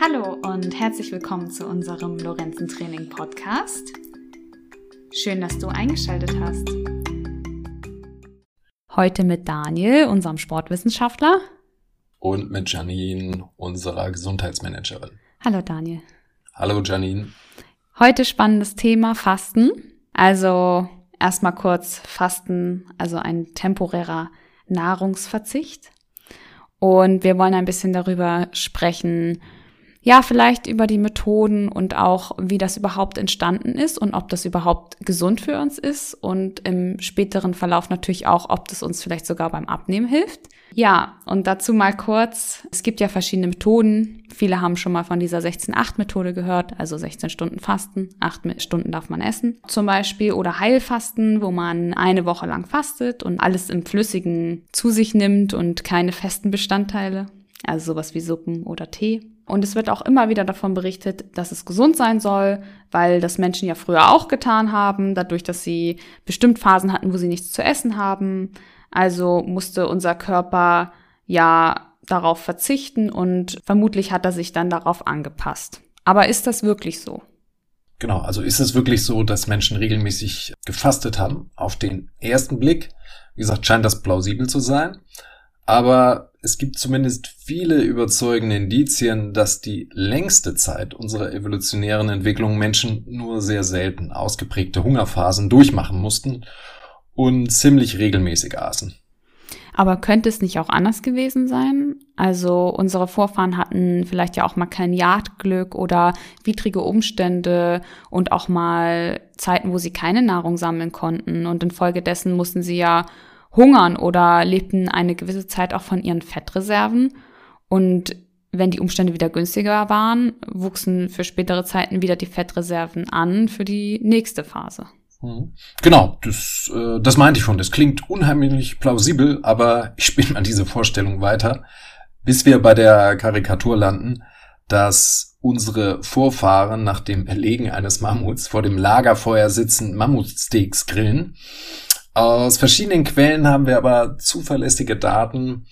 Hallo und herzlich willkommen zu unserem Lorenzen Training Podcast. Schön, dass du eingeschaltet hast. Heute mit Daniel, unserem Sportwissenschaftler. Und mit Janine, unserer Gesundheitsmanagerin. Hallo Daniel. Hallo Janine. Heute spannendes Thema Fasten. Also erstmal kurz Fasten, also ein temporärer Nahrungsverzicht. Und wir wollen ein bisschen darüber sprechen, ja, vielleicht über die Methoden und auch, wie das überhaupt entstanden ist und ob das überhaupt gesund für uns ist und im späteren Verlauf natürlich auch, ob das uns vielleicht sogar beim Abnehmen hilft. Ja, und dazu mal kurz, es gibt ja verschiedene Methoden. Viele haben schon mal von dieser 16-8-Methode gehört, also 16 Stunden Fasten, 8 Stunden darf man essen zum Beispiel, oder Heilfasten, wo man eine Woche lang fastet und alles im Flüssigen zu sich nimmt und keine festen Bestandteile, also sowas wie Suppen oder Tee. Und es wird auch immer wieder davon berichtet, dass es gesund sein soll, weil das Menschen ja früher auch getan haben, dadurch, dass sie bestimmt Phasen hatten, wo sie nichts zu essen haben. Also musste unser Körper ja darauf verzichten und vermutlich hat er sich dann darauf angepasst. Aber ist das wirklich so? Genau, also ist es wirklich so, dass Menschen regelmäßig gefastet haben? Auf den ersten Blick, wie gesagt, scheint das plausibel zu sein. Aber es gibt zumindest viele überzeugende Indizien, dass die längste Zeit unserer evolutionären Entwicklung Menschen nur sehr selten ausgeprägte Hungerphasen durchmachen mussten und ziemlich regelmäßig aßen. Aber könnte es nicht auch anders gewesen sein? Also unsere Vorfahren hatten vielleicht ja auch mal kein Jagdglück oder widrige Umstände und auch mal Zeiten, wo sie keine Nahrung sammeln konnten und infolgedessen mussten sie ja hungern oder lebten eine gewisse Zeit auch von ihren Fettreserven. Und wenn die Umstände wieder günstiger waren, wuchsen für spätere Zeiten wieder die Fettreserven an für die nächste Phase. Mhm. Genau, das, äh, das meinte ich schon. Das klingt unheimlich plausibel, aber ich spinne mal diese Vorstellung weiter, bis wir bei der Karikatur landen, dass unsere Vorfahren nach dem Erlegen eines Mammuts vor dem Lagerfeuer sitzen Mammutsteaks grillen aus verschiedenen Quellen haben wir aber zuverlässige Daten,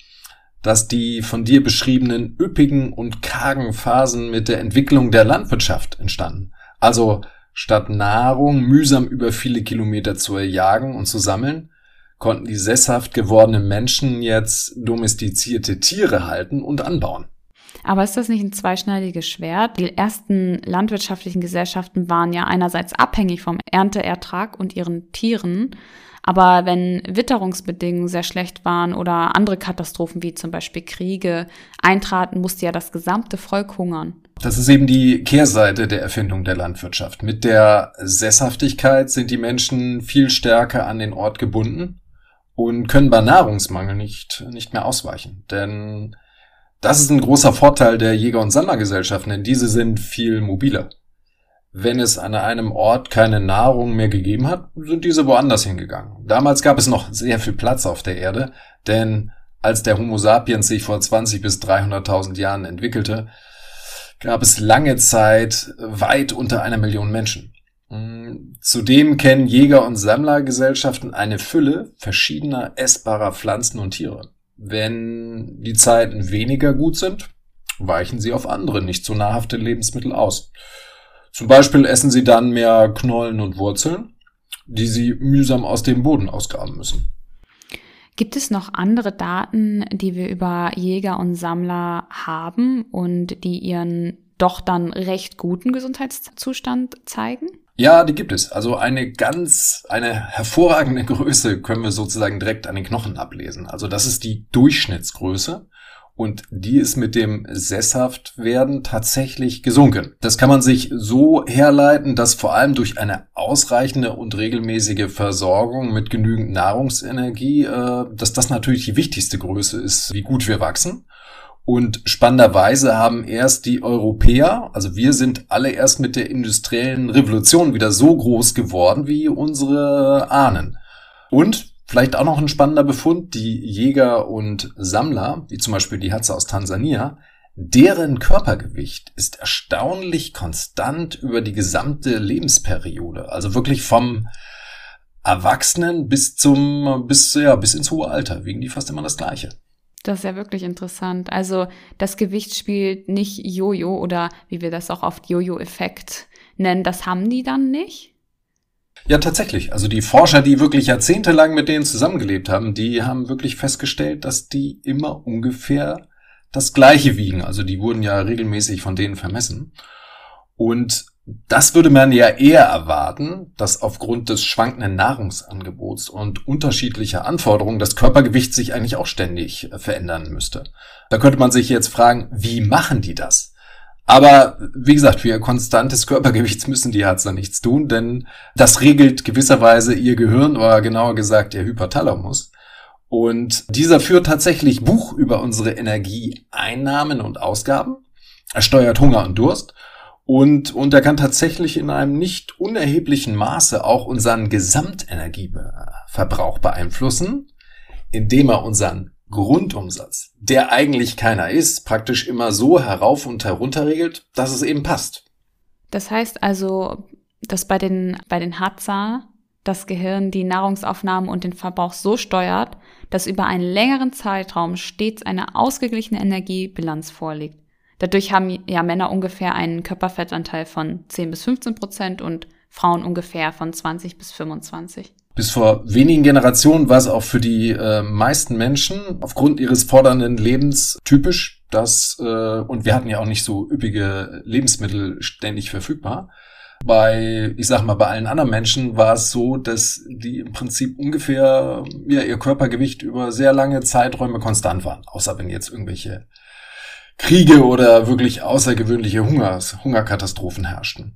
dass die von dir beschriebenen üppigen und kargen Phasen mit der Entwicklung der Landwirtschaft entstanden. Also statt Nahrung mühsam über viele Kilometer zu erjagen und zu sammeln, konnten die sesshaft gewordenen Menschen jetzt domestizierte Tiere halten und anbauen. Aber ist das nicht ein zweischneidiges Schwert? Die ersten landwirtschaftlichen Gesellschaften waren ja einerseits abhängig vom Ernteertrag und ihren Tieren, aber wenn Witterungsbedingungen sehr schlecht waren oder andere Katastrophen wie zum Beispiel Kriege eintraten, musste ja das gesamte Volk hungern. Das ist eben die Kehrseite der Erfindung der Landwirtschaft. Mit der Sesshaftigkeit sind die Menschen viel stärker an den Ort gebunden und können bei Nahrungsmangel nicht, nicht mehr ausweichen. Denn das ist ein großer Vorteil der Jäger- und Sammlergesellschaften, denn diese sind viel mobiler wenn es an einem Ort keine Nahrung mehr gegeben hat, sind diese woanders hingegangen. Damals gab es noch sehr viel Platz auf der Erde, denn als der Homo sapiens sich vor 20 bis 300.000 Jahren entwickelte, gab es lange Zeit weit unter einer Million Menschen. Hm, zudem kennen Jäger- und Sammlergesellschaften eine Fülle verschiedener essbarer Pflanzen und Tiere. Wenn die Zeiten weniger gut sind, weichen sie auf andere, nicht so nahrhafte Lebensmittel aus. Zum Beispiel essen sie dann mehr Knollen und Wurzeln, die sie mühsam aus dem Boden ausgraben müssen. Gibt es noch andere Daten, die wir über Jäger und Sammler haben und die ihren doch dann recht guten Gesundheitszustand zeigen? Ja, die gibt es. Also eine ganz, eine hervorragende Größe können wir sozusagen direkt an den Knochen ablesen. Also das ist die Durchschnittsgröße und die ist mit dem Sesshaftwerden tatsächlich gesunken. Das kann man sich so herleiten, dass vor allem durch eine ausreichende und regelmäßige Versorgung mit genügend Nahrungsenergie, äh, dass das natürlich die wichtigste Größe ist, wie gut wir wachsen. Und spannenderweise haben erst die Europäer, also wir sind alle erst mit der industriellen Revolution wieder so groß geworden wie unsere Ahnen. Und Vielleicht auch noch ein spannender Befund, die Jäger und Sammler, wie zum Beispiel die Hatze aus Tansania, deren Körpergewicht ist erstaunlich konstant über die gesamte Lebensperiode. Also wirklich vom Erwachsenen bis zum, bis, ja, bis ins hohe Alter, wiegen die fast immer das Gleiche. Das ist ja wirklich interessant. Also das Gewicht spielt nicht Jojo oder wie wir das auch oft Jojo-Effekt nennen. Das haben die dann nicht? Ja, tatsächlich. Also die Forscher, die wirklich jahrzehntelang mit denen zusammengelebt haben, die haben wirklich festgestellt, dass die immer ungefähr das Gleiche wiegen. Also die wurden ja regelmäßig von denen vermessen. Und das würde man ja eher erwarten, dass aufgrund des schwankenden Nahrungsangebots und unterschiedlicher Anforderungen das Körpergewicht sich eigentlich auch ständig verändern müsste. Da könnte man sich jetzt fragen, wie machen die das? Aber wie gesagt, für ihr konstantes Körpergewicht müssen die Harzer nichts tun, denn das regelt gewisserweise ihr Gehirn oder genauer gesagt ihr Hypothalamus. Und dieser führt tatsächlich Buch über unsere Energieeinnahmen und Ausgaben. Er steuert Hunger und Durst und, und er kann tatsächlich in einem nicht unerheblichen Maße auch unseren Gesamtenergieverbrauch beeinflussen, indem er unseren Grundumsatz, der eigentlich keiner ist, praktisch immer so herauf und herunter regelt, dass es eben passt. Das heißt also, dass bei den, bei den Hatza das Gehirn die Nahrungsaufnahmen und den Verbrauch so steuert, dass über einen längeren Zeitraum stets eine ausgeglichene Energiebilanz vorliegt. Dadurch haben ja Männer ungefähr einen Körperfettanteil von 10 bis 15 Prozent und Frauen ungefähr von 20 bis 25. Bis vor wenigen Generationen war es auch für die äh, meisten Menschen aufgrund ihres fordernden Lebens typisch, dass, äh, und wir hatten ja auch nicht so üppige Lebensmittel ständig verfügbar. Bei, ich sag mal, bei allen anderen Menschen war es so, dass die im Prinzip ungefähr ja, ihr Körpergewicht über sehr lange Zeiträume konstant waren. Außer wenn jetzt irgendwelche Kriege oder wirklich außergewöhnliche Hungers, Hungerkatastrophen herrschten.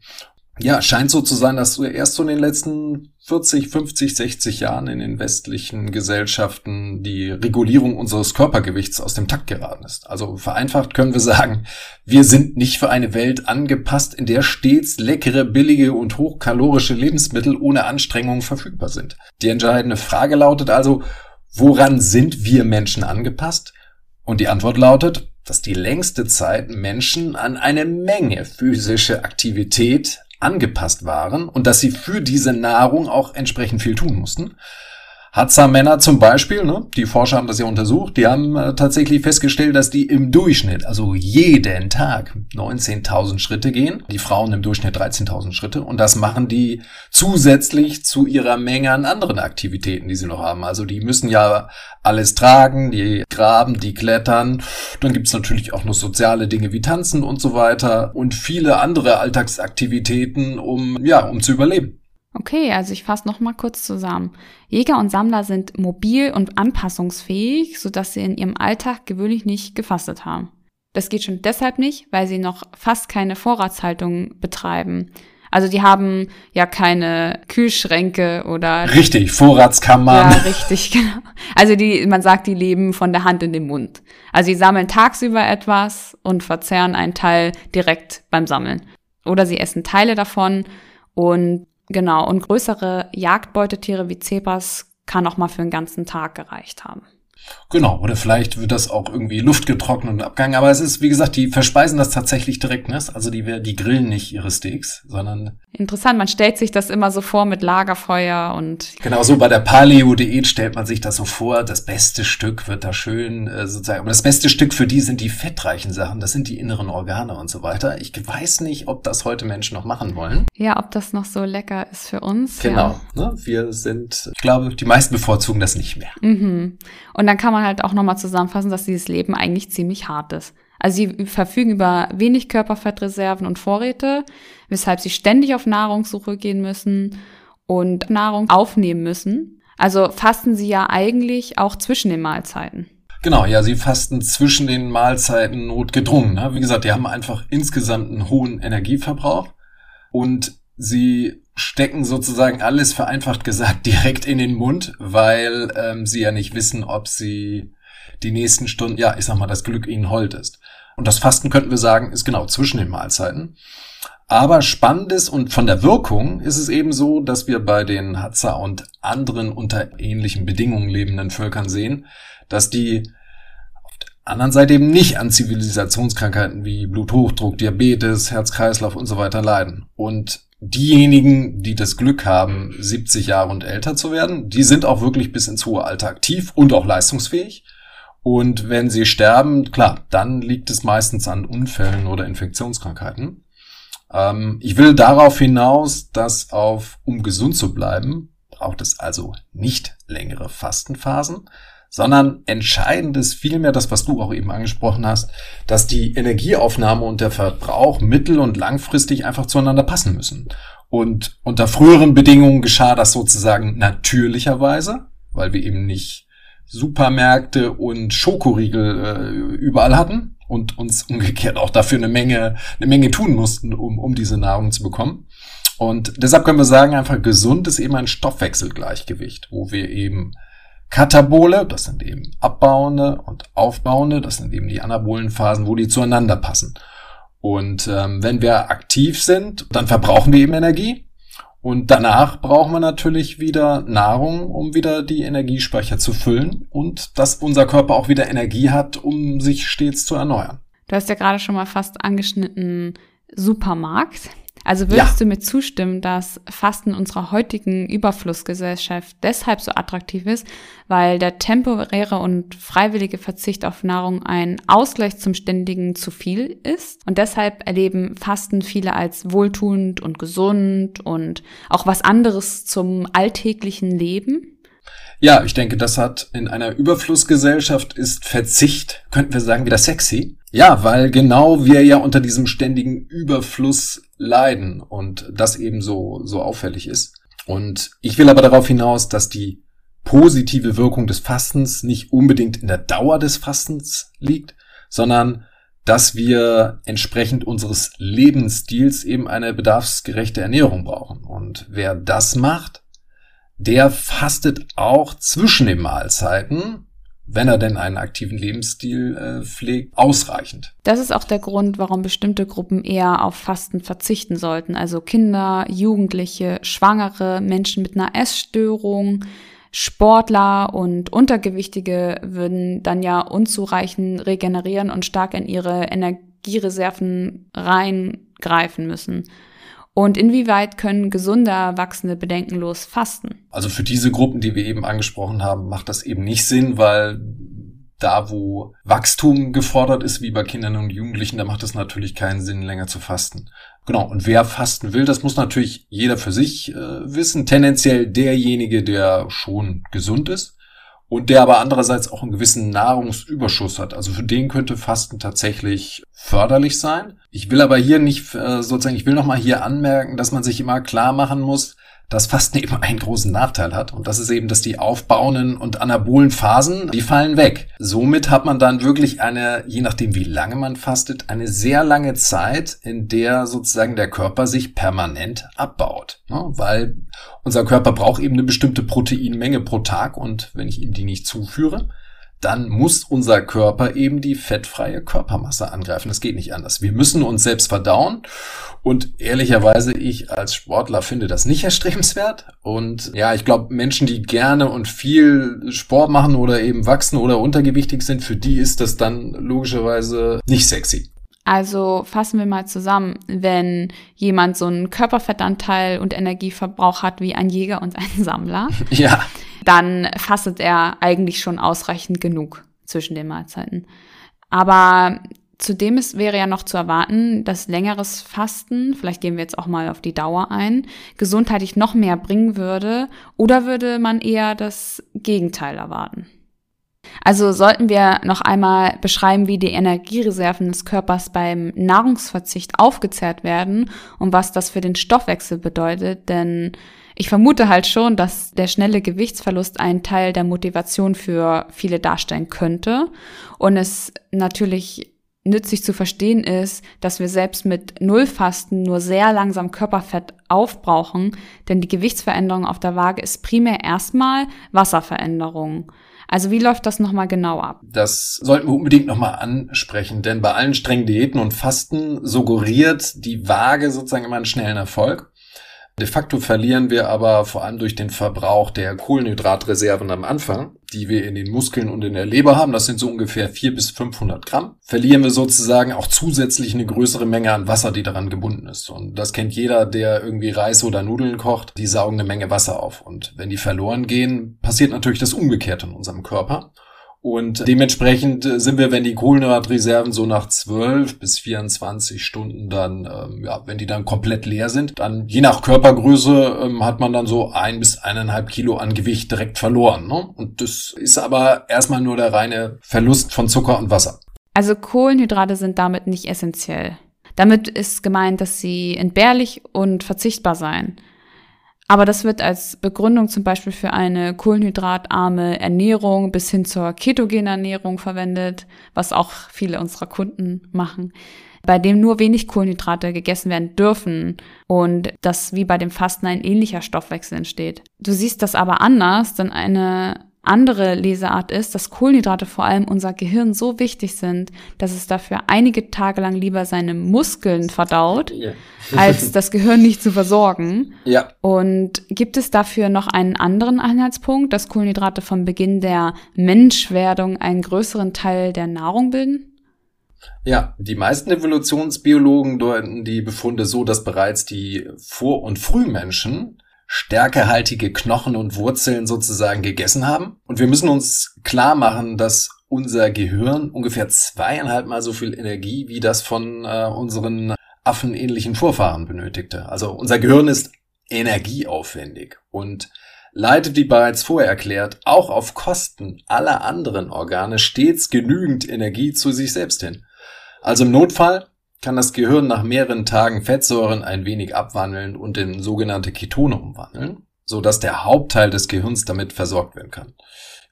Ja, scheint so zu sein, dass erst so in den letzten 40, 50, 60 Jahren in den westlichen Gesellschaften die Regulierung unseres Körpergewichts aus dem Takt geraten ist. Also vereinfacht können wir sagen, wir sind nicht für eine Welt angepasst, in der stets leckere, billige und hochkalorische Lebensmittel ohne Anstrengung verfügbar sind. Die entscheidende Frage lautet also, woran sind wir Menschen angepasst? Und die Antwort lautet, dass die längste Zeit Menschen an eine Menge physische Aktivität angepasst waren und dass sie für diese Nahrung auch entsprechend viel tun mussten. Hatza-Männer zum Beispiel, ne, die Forscher haben das ja untersucht, die haben äh, tatsächlich festgestellt, dass die im Durchschnitt, also jeden Tag 19.000 Schritte gehen, die Frauen im Durchschnitt 13.000 Schritte und das machen die zusätzlich zu ihrer Menge an anderen Aktivitäten, die sie noch haben. Also die müssen ja alles tragen, die graben, die klettern, dann gibt's natürlich auch noch soziale Dinge wie Tanzen und so weiter und viele andere Alltagsaktivitäten, um, ja, um zu überleben. Okay, also ich fasse noch mal kurz zusammen. Jäger und Sammler sind mobil und anpassungsfähig, sodass sie in ihrem Alltag gewöhnlich nicht gefastet haben. Das geht schon deshalb nicht, weil sie noch fast keine Vorratshaltung betreiben. Also die haben ja keine Kühlschränke oder richtig Vorratskammern. Ja, richtig, genau. Also die, man sagt, die leben von der Hand in den Mund. Also sie sammeln tagsüber etwas und verzehren einen Teil direkt beim Sammeln. Oder sie essen Teile davon und Genau, und größere Jagdbeutetiere wie Zebras kann auch mal für einen ganzen Tag gereicht haben. Genau, oder vielleicht wird das auch irgendwie luftgetrocknet und abgegangen. Aber es ist, wie gesagt, die verspeisen das tatsächlich direkt. Ne? Also die, die grillen nicht ihre Steaks, sondern. Interessant, man stellt sich das immer so vor mit Lagerfeuer und. Genau, so bei der Paleo-Diät stellt man sich das so vor. Das beste Stück wird da schön äh, sozusagen. Aber das beste Stück für die sind die fettreichen Sachen. Das sind die inneren Organe und so weiter. Ich weiß nicht, ob das heute Menschen noch machen wollen. Ja, ob das noch so lecker ist für uns. Genau. Ja. Ne? Wir sind, ich glaube, die meisten bevorzugen das nicht mehr. Mhm. Und dann kann man halt auch nochmal zusammenfassen, dass dieses Leben eigentlich ziemlich hart ist. Also sie verfügen über wenig Körperfettreserven und Vorräte, weshalb sie ständig auf Nahrungssuche gehen müssen und Nahrung aufnehmen müssen. Also fasten sie ja eigentlich auch zwischen den Mahlzeiten. Genau, ja, sie fasten zwischen den Mahlzeiten notgedrungen. Ne? Wie gesagt, die haben einfach insgesamt einen hohen Energieverbrauch und sie stecken sozusagen alles vereinfacht gesagt direkt in den Mund, weil ähm, sie ja nicht wissen, ob sie die nächsten Stunden, ja, ich sag mal, das Glück ihnen hold ist. Und das Fasten könnten wir sagen, ist genau zwischen den Mahlzeiten. Aber spannend ist und von der Wirkung ist es eben so, dass wir bei den Hatza und anderen unter ähnlichen Bedingungen lebenden Völkern sehen, dass die auf der anderen Seite eben nicht an Zivilisationskrankheiten wie Bluthochdruck, Diabetes, Herz-Kreislauf und so weiter leiden. Und diejenigen, die das Glück haben, 70 Jahre und älter zu werden, die sind auch wirklich bis ins hohe Alter aktiv und auch leistungsfähig. Und wenn sie sterben, klar, dann liegt es meistens an Unfällen oder Infektionskrankheiten. Ähm, ich will darauf hinaus, dass auf, um gesund zu bleiben, braucht es also nicht längere Fastenphasen, sondern entscheidend ist vielmehr das, was du auch eben angesprochen hast, dass die Energieaufnahme und der Verbrauch mittel- und langfristig einfach zueinander passen müssen. Und unter früheren Bedingungen geschah das sozusagen natürlicherweise, weil wir eben nicht Supermärkte und Schokoriegel äh, überall hatten und uns umgekehrt auch dafür eine Menge, eine Menge tun mussten, um, um diese Nahrung zu bekommen. Und deshalb können wir sagen, einfach gesund ist eben ein Stoffwechselgleichgewicht, wo wir eben Katabole, das sind eben abbauende und aufbauende, das sind eben die anabolen Phasen, wo die zueinander passen. Und ähm, wenn wir aktiv sind, dann verbrauchen wir eben Energie. Und danach brauchen wir natürlich wieder Nahrung, um wieder die Energiespeicher zu füllen und dass unser Körper auch wieder Energie hat, um sich stets zu erneuern. Du hast ja gerade schon mal fast angeschnitten Supermarkt. Also würdest ja. du mir zustimmen, dass Fasten unserer heutigen Überflussgesellschaft deshalb so attraktiv ist, weil der temporäre und freiwillige Verzicht auf Nahrung ein Ausgleich zum ständigen zu viel ist? Und deshalb erleben Fasten viele als wohltuend und gesund und auch was anderes zum alltäglichen Leben? Ja, ich denke, das hat in einer Überflussgesellschaft ist Verzicht, könnten wir sagen, wieder sexy. Ja, weil genau wir ja unter diesem ständigen Überfluss leiden und das eben so, so auffällig ist. Und ich will aber darauf hinaus, dass die positive Wirkung des Fastens nicht unbedingt in der Dauer des Fastens liegt, sondern dass wir entsprechend unseres Lebensstils eben eine bedarfsgerechte Ernährung brauchen. Und wer das macht, der fastet auch zwischen den Mahlzeiten wenn er denn einen aktiven Lebensstil äh, pflegt, ausreichend. Das ist auch der Grund, warum bestimmte Gruppen eher auf Fasten verzichten sollten. Also Kinder, Jugendliche, Schwangere, Menschen mit einer Essstörung, Sportler und Untergewichtige würden dann ja unzureichend regenerieren und stark in ihre Energiereserven reingreifen müssen. Und inwieweit können gesunde Erwachsene bedenkenlos fasten? Also für diese Gruppen, die wir eben angesprochen haben, macht das eben nicht Sinn, weil da, wo Wachstum gefordert ist, wie bei Kindern und Jugendlichen, da macht es natürlich keinen Sinn, länger zu fasten. Genau, und wer fasten will, das muss natürlich jeder für sich äh, wissen. Tendenziell derjenige, der schon gesund ist und der aber andererseits auch einen gewissen Nahrungsüberschuss hat. Also für den könnte Fasten tatsächlich förderlich sein. Ich will aber hier nicht äh, sozusagen, ich will nochmal hier anmerken, dass man sich immer klar machen muss, dass Fasten eben einen großen Nachteil hat. Und das ist eben, dass die aufbauenden und anabolen Phasen, die fallen weg. Somit hat man dann wirklich eine, je nachdem wie lange man fastet, eine sehr lange Zeit, in der sozusagen der Körper sich permanent abbaut. Ne? Weil unser Körper braucht eben eine bestimmte Proteinmenge pro Tag und wenn ich ihm die nicht zuführe, dann muss unser Körper eben die fettfreie Körpermasse angreifen. Das geht nicht anders. Wir müssen uns selbst verdauen. Und ehrlicherweise, ich als Sportler finde das nicht erstrebenswert. Und ja, ich glaube, Menschen, die gerne und viel Sport machen oder eben wachsen oder untergewichtig sind, für die ist das dann logischerweise nicht sexy. Also fassen wir mal zusammen, wenn jemand so einen Körperfettanteil und Energieverbrauch hat wie ein Jäger und ein Sammler, ja dann fastet er eigentlich schon ausreichend genug zwischen den Mahlzeiten. Aber zudem ist, wäre ja noch zu erwarten, dass längeres Fasten, vielleicht gehen wir jetzt auch mal auf die Dauer ein, gesundheitlich noch mehr bringen würde oder würde man eher das Gegenteil erwarten? Also sollten wir noch einmal beschreiben, wie die Energiereserven des Körpers beim Nahrungsverzicht aufgezehrt werden und was das für den Stoffwechsel bedeutet, denn ich vermute halt schon, dass der schnelle Gewichtsverlust einen Teil der Motivation für viele darstellen könnte und es natürlich nützlich zu verstehen ist, dass wir selbst mit Nullfasten nur sehr langsam Körperfett aufbrauchen, denn die Gewichtsveränderung auf der Waage ist primär erstmal Wasserveränderung. Also wie läuft das nochmal genau ab? Das sollten wir unbedingt nochmal ansprechen, denn bei allen strengen Diäten und Fasten suggeriert die Waage sozusagen immer einen schnellen Erfolg. De facto verlieren wir aber vor allem durch den Verbrauch der Kohlenhydratreserven am Anfang, die wir in den Muskeln und in der Leber haben, das sind so ungefähr 400 bis 500 Gramm, verlieren wir sozusagen auch zusätzlich eine größere Menge an Wasser, die daran gebunden ist. Und das kennt jeder, der irgendwie Reis oder Nudeln kocht, die saugen eine Menge Wasser auf. Und wenn die verloren gehen, passiert natürlich das Umgekehrte in unserem Körper. Und dementsprechend sind wir, wenn die Kohlenhydratreserven so nach 12 bis 24 Stunden dann, ähm, ja, wenn die dann komplett leer sind, dann je nach Körpergröße ähm, hat man dann so ein bis eineinhalb Kilo an Gewicht direkt verloren. Ne? Und das ist aber erstmal nur der reine Verlust von Zucker und Wasser. Also Kohlenhydrate sind damit nicht essentiell. Damit ist gemeint, dass sie entbehrlich und verzichtbar seien. Aber das wird als Begründung zum Beispiel für eine kohlenhydratarme Ernährung bis hin zur ketogenen Ernährung verwendet, was auch viele unserer Kunden machen, bei dem nur wenig Kohlenhydrate gegessen werden dürfen und dass wie bei dem Fasten ein ähnlicher Stoffwechsel entsteht. Du siehst das aber anders, denn eine andere Leseart ist, dass Kohlenhydrate vor allem unser Gehirn so wichtig sind, dass es dafür einige Tage lang lieber seine Muskeln verdaut, ja. als das Gehirn nicht zu versorgen. Ja. Und gibt es dafür noch einen anderen Anhaltspunkt, dass Kohlenhydrate vom Beginn der Menschwerdung einen größeren Teil der Nahrung bilden? Ja, die meisten Evolutionsbiologen deuten die Befunde so, dass bereits die Vor- und Frühmenschen stärkehaltige Knochen und Wurzeln sozusagen gegessen haben. Und wir müssen uns klar machen, dass unser Gehirn ungefähr zweieinhalb Mal so viel Energie wie das von äh, unseren affenähnlichen Vorfahren benötigte. Also unser Gehirn ist energieaufwendig und leitet, wie bereits vorher erklärt, auch auf Kosten aller anderen Organe stets genügend Energie zu sich selbst hin. Also im Notfall kann das Gehirn nach mehreren Tagen Fettsäuren ein wenig abwandeln und in sogenannte Ketone umwandeln, so dass der Hauptteil des Gehirns damit versorgt werden kann.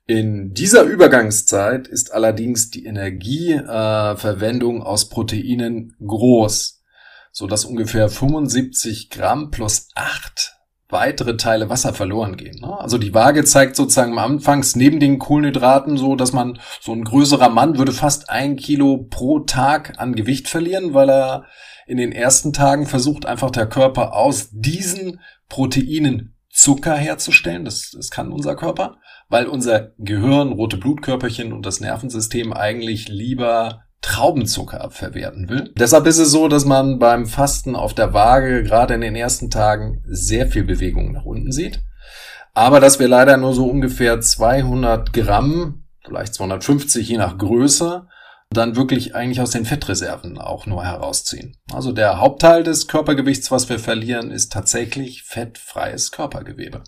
In dieser Übergangszeit ist allerdings die Energieverwendung äh, aus Proteinen groß, so dass ungefähr 75 Gramm plus 8 weitere Teile Wasser verloren gehen. Ne? Also die Waage zeigt sozusagen am Anfangs neben den Kohlenhydraten so, dass man so ein größerer Mann würde fast ein Kilo pro Tag an Gewicht verlieren, weil er in den ersten Tagen versucht einfach der Körper aus diesen Proteinen Zucker herzustellen. Das, das kann unser Körper, weil unser Gehirn, rote Blutkörperchen und das Nervensystem eigentlich lieber Traubenzucker verwerten will. Deshalb ist es so, dass man beim Fasten auf der Waage gerade in den ersten Tagen sehr viel Bewegung nach unten sieht. Aber dass wir leider nur so ungefähr 200 Gramm, vielleicht 250 je nach Größe, dann wirklich eigentlich aus den Fettreserven auch nur herausziehen. Also der Hauptteil des Körpergewichts, was wir verlieren, ist tatsächlich fettfreies Körpergewebe.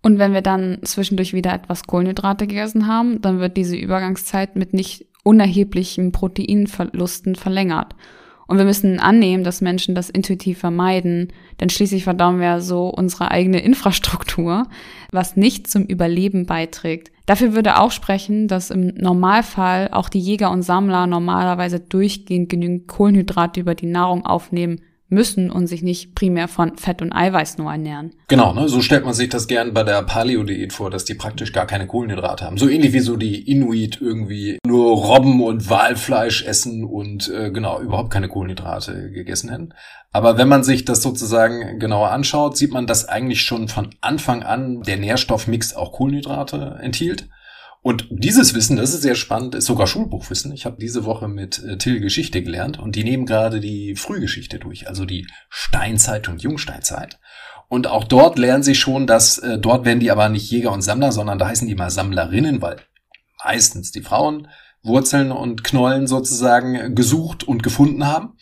Und wenn wir dann zwischendurch wieder etwas Kohlenhydrate gegessen haben, dann wird diese Übergangszeit mit nicht unerheblichen Proteinverlusten verlängert. Und wir müssen annehmen, dass Menschen das intuitiv vermeiden, denn schließlich verdauen wir so unsere eigene Infrastruktur, was nicht zum Überleben beiträgt. Dafür würde auch sprechen, dass im Normalfall auch die Jäger und Sammler normalerweise durchgehend genügend Kohlenhydrate über die Nahrung aufnehmen müssen und sich nicht primär von Fett und Eiweiß nur ernähren. Genau, ne? so stellt man sich das gern bei der Paleo-Diät vor, dass die praktisch gar keine Kohlenhydrate haben. So ähnlich wie so die Inuit irgendwie nur Robben und Walfleisch essen und äh, genau überhaupt keine Kohlenhydrate gegessen hätten. Aber wenn man sich das sozusagen genauer anschaut, sieht man, dass eigentlich schon von Anfang an der Nährstoffmix auch Kohlenhydrate enthielt. Und dieses Wissen, das ist sehr spannend, ist sogar Schulbuchwissen. Ich habe diese Woche mit äh, Till Geschichte gelernt und die nehmen gerade die Frühgeschichte durch, also die Steinzeit und Jungsteinzeit. Und auch dort lernen sie schon, dass äh, dort werden die aber nicht Jäger und Sammler, sondern da heißen die mal Sammlerinnen, weil meistens die Frauen Wurzeln und Knollen sozusagen gesucht und gefunden haben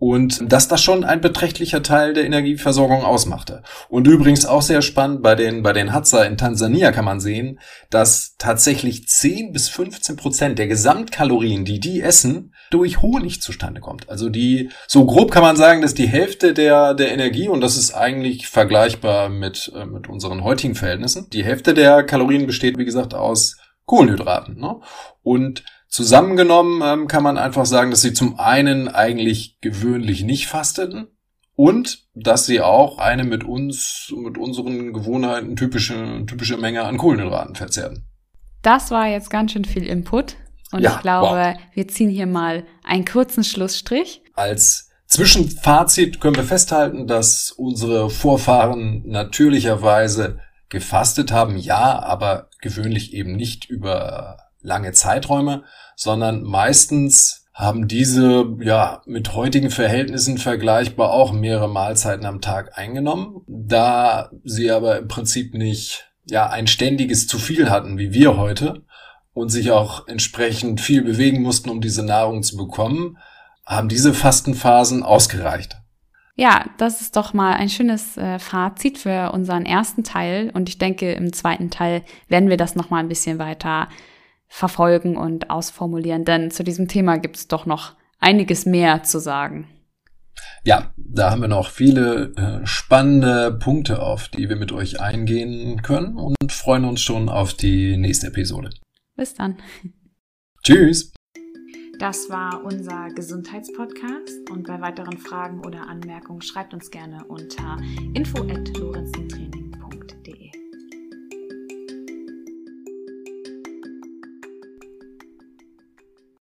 und dass das schon ein beträchtlicher Teil der Energieversorgung ausmachte. Und übrigens auch sehr spannend, bei den, bei den Hadza in Tansania kann man sehen, dass tatsächlich 10 bis 15 Prozent der Gesamtkalorien, die die essen, durch Honig zustande kommt. Also die, so grob kann man sagen, dass die Hälfte der, der Energie, und das ist eigentlich vergleichbar mit, äh, mit unseren heutigen Verhältnissen, die Hälfte der Kalorien besteht, wie gesagt, aus Kohlenhydraten. Ne? Und Zusammengenommen ähm, kann man einfach sagen, dass sie zum einen eigentlich gewöhnlich nicht fasteten und dass sie auch eine mit uns, mit unseren Gewohnheiten typische, typische Menge an Kohlenhydraten verzehren. Das war jetzt ganz schön viel Input. Und ja, ich glaube, wow. wir ziehen hier mal einen kurzen Schlussstrich. Als Zwischenfazit können wir festhalten, dass unsere Vorfahren natürlicherweise gefastet haben, ja, aber gewöhnlich eben nicht über lange Zeiträume, sondern meistens haben diese ja mit heutigen Verhältnissen vergleichbar auch mehrere Mahlzeiten am Tag eingenommen, da sie aber im Prinzip nicht ja ein ständiges zu viel hatten wie wir heute, und sich auch entsprechend viel bewegen mussten, um diese Nahrung zu bekommen, haben diese Fastenphasen ausgereicht. Ja, das ist doch mal ein schönes äh, Fazit für unseren ersten Teil. Und ich denke, im zweiten Teil werden wir das noch mal ein bisschen weiter verfolgen und ausformulieren, denn zu diesem Thema gibt es doch noch einiges mehr zu sagen. Ja, da haben wir noch viele äh, spannende Punkte, auf die wir mit euch eingehen können und freuen uns schon auf die nächste Episode. Bis dann. Tschüss. Das war unser Gesundheitspodcast und bei weiteren Fragen oder Anmerkungen schreibt uns gerne unter info@lorenzentraining